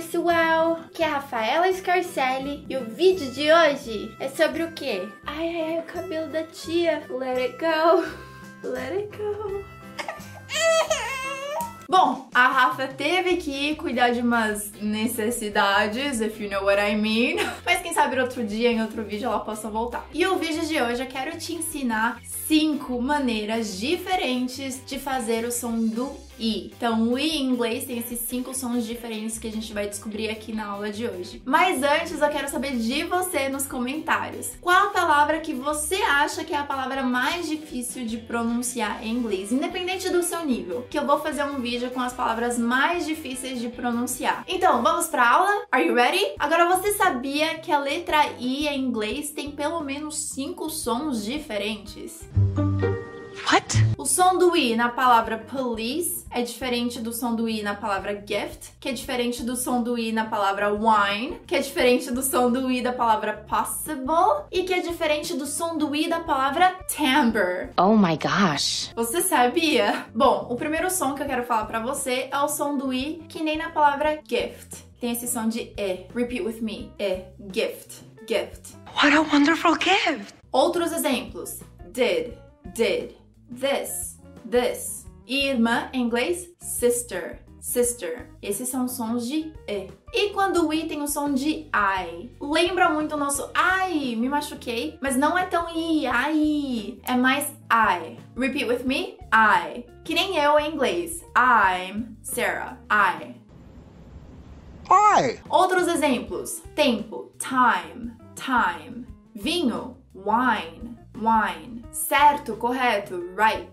pessoal! Aqui é a Rafaela Scarcelli e o vídeo de hoje é sobre o quê? Ai, ai, ai, o cabelo da tia. Let it go, let it go. Bom, a Rafa teve que cuidar de umas necessidades, if you know what I mean. Mas quem sabe outro dia, em outro vídeo, ela possa voltar. E o vídeo de hoje eu quero te ensinar cinco maneiras diferentes de fazer o som do I. Então, o I em inglês tem esses cinco sons diferentes que a gente vai descobrir aqui na aula de hoje. Mas antes, eu quero saber de você nos comentários. Qual a palavra que você acha que é a palavra mais difícil de pronunciar em inglês, independente do seu nível? Que eu vou fazer um vídeo com as palavras mais difíceis de pronunciar. Então, vamos pra aula? Are you ready? Agora, você sabia que a letra I em inglês tem pelo menos cinco sons diferentes? What? O som do I na palavra police é diferente do som do I na palavra gift, que é diferente do som do I na palavra wine, que é diferente do som do I da palavra possible e que é diferente do som do I da palavra timbre. Oh my gosh. Você sabia? Bom, o primeiro som que eu quero falar pra você é o som do I, que nem na palavra gift. Tem esse som de E. Repeat with me. E. Gift. Gift. What a wonderful gift. Outros exemplos. Did. Did. This. This. E irmã, em inglês, sister. Sister. Esses são os sons de E. E quando o I tem o som de I? Lembra muito o nosso ai, me machuquei, mas não é tão I, ai. É mais I. Repeat with me. I. Que nem eu em inglês. I'm Sarah. I. Why? Outros exemplos: tempo, time, time. Vinho, wine, wine. Certo, correto, right,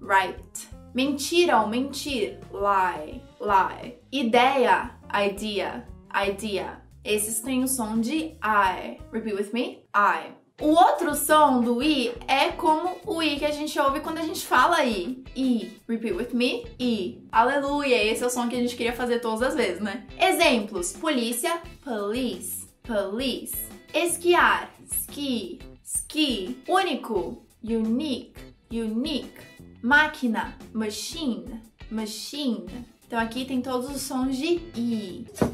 right. Mentira ou mentir, lie, lie. Ideia, idea, idea. Esses têm o som de I. Repeat with me. I. O outro som do I é como o I que a gente ouve quando a gente fala I. I. Repeat with me. I. Aleluia. Esse é o som que a gente queria fazer todas as vezes, né? Exemplos: polícia, police, police. Esquiar, ski, ski. Único, unique, unique. Máquina, machine, machine. Então aqui tem todos os sons de I.